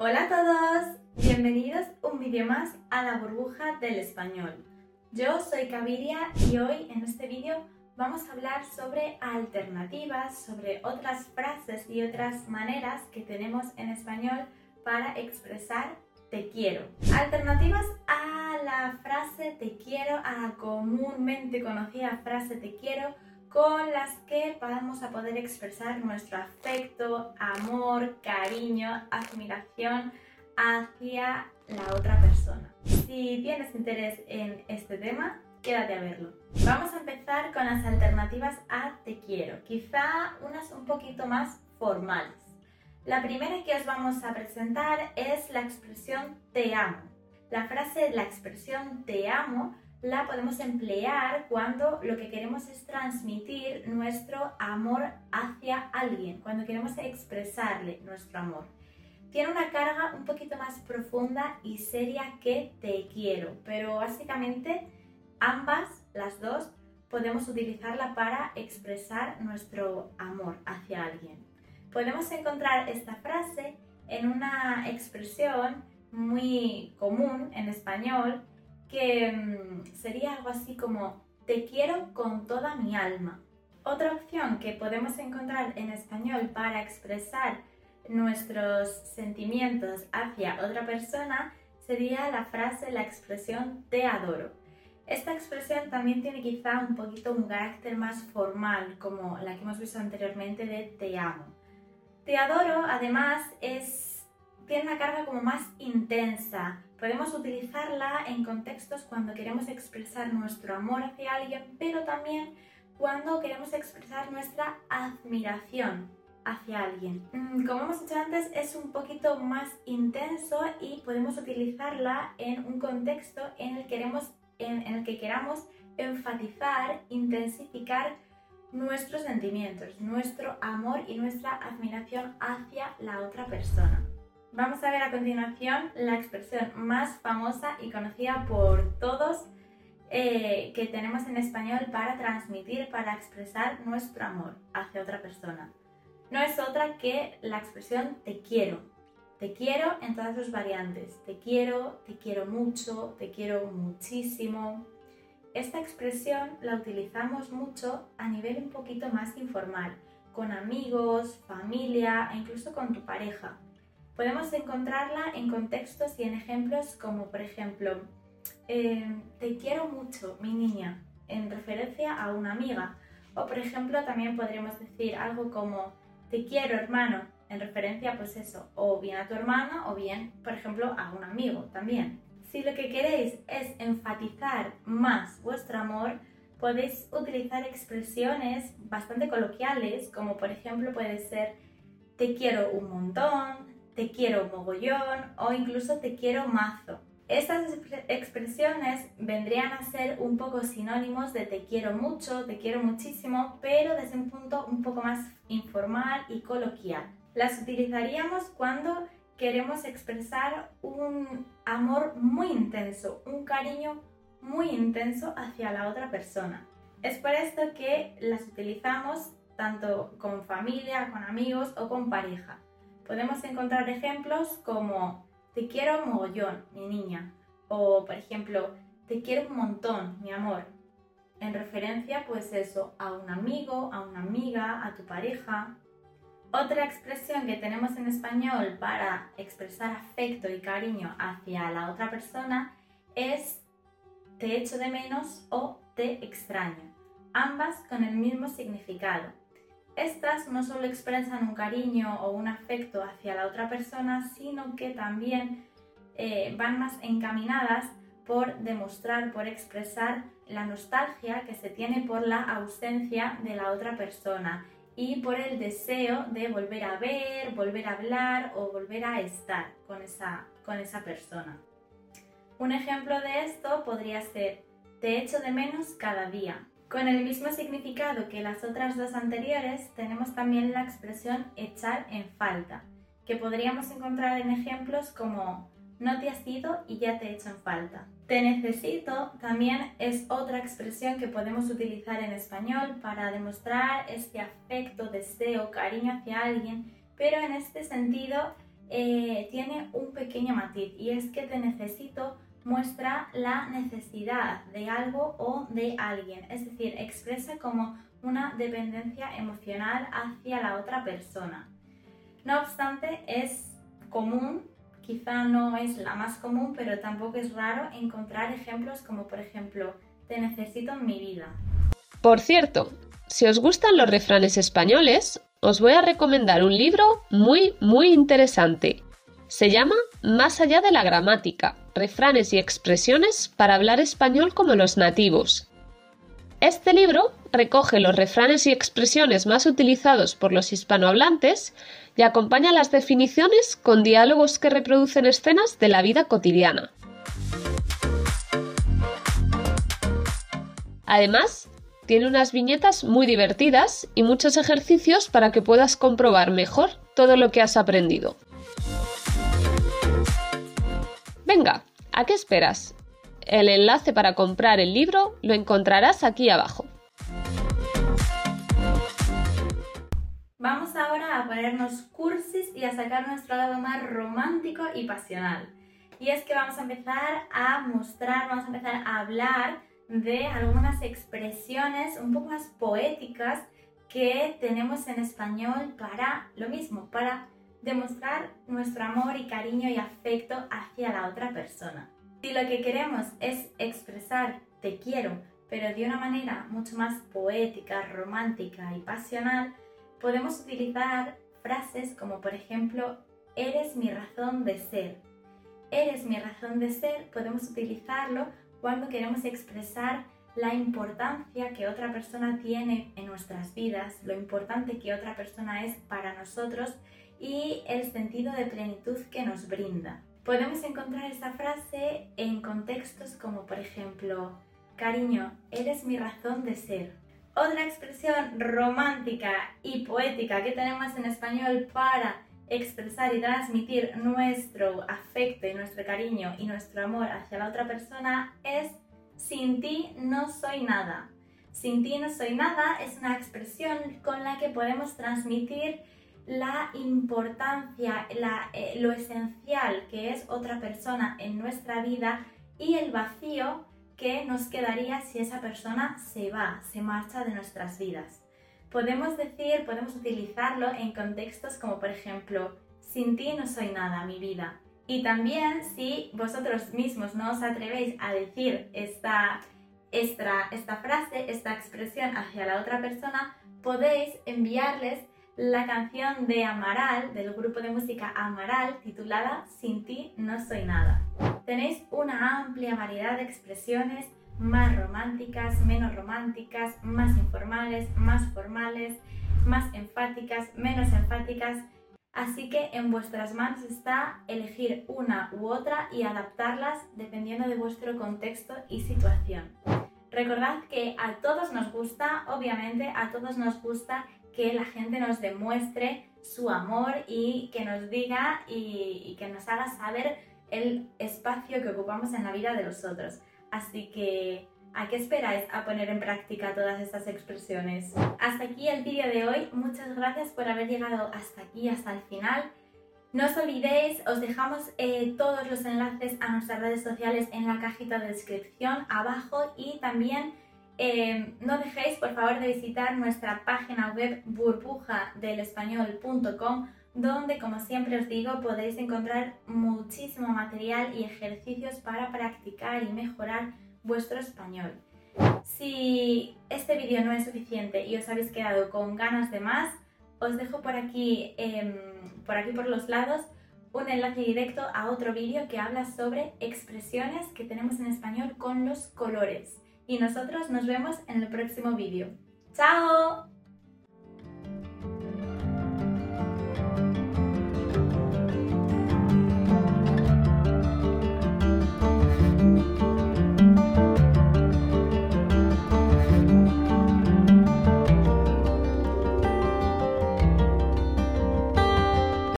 Hola a todos, bienvenidos un vídeo más a la burbuja del español. Yo soy Caviria y hoy en este vídeo vamos a hablar sobre alternativas, sobre otras frases y otras maneras que tenemos en español para expresar te quiero. Alternativas a la frase te quiero, a la comúnmente conocida frase te quiero, con las que vamos a poder expresar nuestro afecto, amor, cariño, admiración hacia la otra persona. Si tienes interés en este tema, quédate a verlo. Vamos a empezar con las alternativas a te quiero, quizá unas un poquito más formales. La primera que os vamos a presentar es la expresión te amo. La frase la expresión te amo la podemos emplear cuando lo que queremos es transmitir nuestro amor hacia alguien, cuando queremos expresarle nuestro amor. Tiene una carga un poquito más profunda y seria que te quiero, pero básicamente ambas, las dos, podemos utilizarla para expresar nuestro amor hacia alguien. Podemos encontrar esta frase en una expresión muy común en español que mm, sería algo así como te quiero con toda mi alma. Otra opción que podemos encontrar en español para expresar nuestros sentimientos hacia otra persona sería la frase, la expresión te adoro. Esta expresión también tiene quizá un poquito un carácter más formal, como la que hemos visto anteriormente de te amo. Te adoro, además, es, tiene una carga como más intensa, Podemos utilizarla en contextos cuando queremos expresar nuestro amor hacia alguien, pero también cuando queremos expresar nuestra admiración hacia alguien. Mm, como hemos dicho antes, es un poquito más intenso y podemos utilizarla en un contexto en el, queremos, en el que queramos enfatizar, intensificar nuestros sentimientos, nuestro amor y nuestra admiración hacia la otra persona. Vamos a ver a continuación la expresión más famosa y conocida por todos eh, que tenemos en español para transmitir, para expresar nuestro amor hacia otra persona. No es otra que la expresión te quiero. Te quiero en todas sus variantes. Te quiero, te quiero mucho, te quiero muchísimo. Esta expresión la utilizamos mucho a nivel un poquito más informal, con amigos, familia e incluso con tu pareja. Podemos encontrarla en contextos y en ejemplos como por ejemplo, eh, te quiero mucho, mi niña, en referencia a una amiga. O por ejemplo, también podríamos decir algo como, te quiero hermano, en referencia pues eso, o bien a tu hermano o bien, por ejemplo, a un amigo también. Si lo que queréis es enfatizar más vuestro amor, podéis utilizar expresiones bastante coloquiales, como por ejemplo puede ser te quiero un montón, te quiero mogollón o incluso te quiero mazo. Estas expresiones vendrían a ser un poco sinónimos de te quiero mucho, te quiero muchísimo, pero desde un punto un poco más informal y coloquial. Las utilizaríamos cuando queremos expresar un amor muy intenso, un cariño muy intenso hacia la otra persona. Es por esto que las utilizamos tanto con familia, con amigos o con pareja podemos encontrar ejemplos como te quiero mogollón, mi niña, o por ejemplo, te quiero un montón, mi amor, en referencia pues eso, a un amigo, a una amiga, a tu pareja. Otra expresión que tenemos en español para expresar afecto y cariño hacia la otra persona es te echo de menos o te extraño, ambas con el mismo significado. Estas no solo expresan un cariño o un afecto hacia la otra persona, sino que también eh, van más encaminadas por demostrar, por expresar la nostalgia que se tiene por la ausencia de la otra persona y por el deseo de volver a ver, volver a hablar o volver a estar con esa, con esa persona. Un ejemplo de esto podría ser, te echo de menos cada día. Con el mismo significado que las otras dos anteriores, tenemos también la expresión echar en falta, que podríamos encontrar en ejemplos como no te has ido y ya te echo en falta. Te necesito también es otra expresión que podemos utilizar en español para demostrar este afecto, deseo, cariño hacia alguien, pero en este sentido eh, tiene un pequeño matiz y es que te necesito muestra la necesidad de algo o de alguien, es decir, expresa como una dependencia emocional hacia la otra persona. No obstante, es común, quizá no es la más común, pero tampoco es raro encontrar ejemplos como por ejemplo, te necesito en mi vida. Por cierto, si os gustan los refranes españoles, os voy a recomendar un libro muy, muy interesante. Se llama Más allá de la gramática, refranes y expresiones para hablar español como los nativos. Este libro recoge los refranes y expresiones más utilizados por los hispanohablantes y acompaña las definiciones con diálogos que reproducen escenas de la vida cotidiana. Además, tiene unas viñetas muy divertidas y muchos ejercicios para que puedas comprobar mejor todo lo que has aprendido. Venga, ¿a qué esperas? El enlace para comprar el libro lo encontrarás aquí abajo. Vamos ahora a ponernos cursis y a sacar nuestro lado más romántico y pasional. Y es que vamos a empezar a mostrar, vamos a empezar a hablar de algunas expresiones un poco más poéticas que tenemos en español para lo mismo, para demostrar nuestro amor y cariño y afecto hacia la otra persona. Si lo que queremos es expresar te quiero, pero de una manera mucho más poética, romántica y pasional, podemos utilizar frases como por ejemplo, eres mi razón de ser. Eres mi razón de ser, podemos utilizarlo cuando queremos expresar la importancia que otra persona tiene en nuestras vidas, lo importante que otra persona es para nosotros y el sentido de plenitud que nos brinda. Podemos encontrar esta frase en contextos como por ejemplo, cariño, eres mi razón de ser. Otra expresión romántica y poética que tenemos en español para expresar y transmitir nuestro afecto y nuestro cariño y nuestro amor hacia la otra persona es sin ti no soy nada. Sin ti no soy nada es una expresión con la que podemos transmitir la importancia, eh, lo esencial que es otra persona en nuestra vida y el vacío que nos quedaría si esa persona se va, se marcha de nuestras vidas. Podemos decir, podemos utilizarlo en contextos como por ejemplo, sin ti no soy nada, mi vida. Y también si vosotros mismos no os atrevéis a decir esta, esta, esta frase, esta expresión hacia la otra persona, podéis enviarles la canción de Amaral, del grupo de música Amaral, titulada Sin ti no soy nada. Tenéis una amplia variedad de expresiones más románticas, menos románticas, más informales, más formales, más enfáticas, menos enfáticas. Así que en vuestras manos está elegir una u otra y adaptarlas dependiendo de vuestro contexto y situación. Recordad que a todos nos gusta, obviamente a todos nos gusta que la gente nos demuestre su amor y que nos diga y, que nos haga saber el espacio que ocupamos en la vida de los otros. Así que, ¿a qué esperáis a poner en práctica todas estas expresiones? Hasta aquí el vídeo de hoy. Muchas gracias por haber llegado hasta aquí, hasta el final. No os olvidéis, os dejamos eh, todos los enlaces a nuestras redes sociales en la cajita de descripción abajo y también eh, no dejéis por favor de visitar nuestra página web burbujadelespañol.com donde como siempre os digo podéis encontrar muchísimo material y ejercicios para practicar y mejorar vuestro español. Si este vídeo no es suficiente y os habéis quedado con ganas de más, os dejo por aquí, em, por aquí por los lados un enlace directo a otro vídeo que habla sobre expresiones que tenemos en español con los colores. Y nosotros nos vemos en el próximo vídeo. ¡Chao!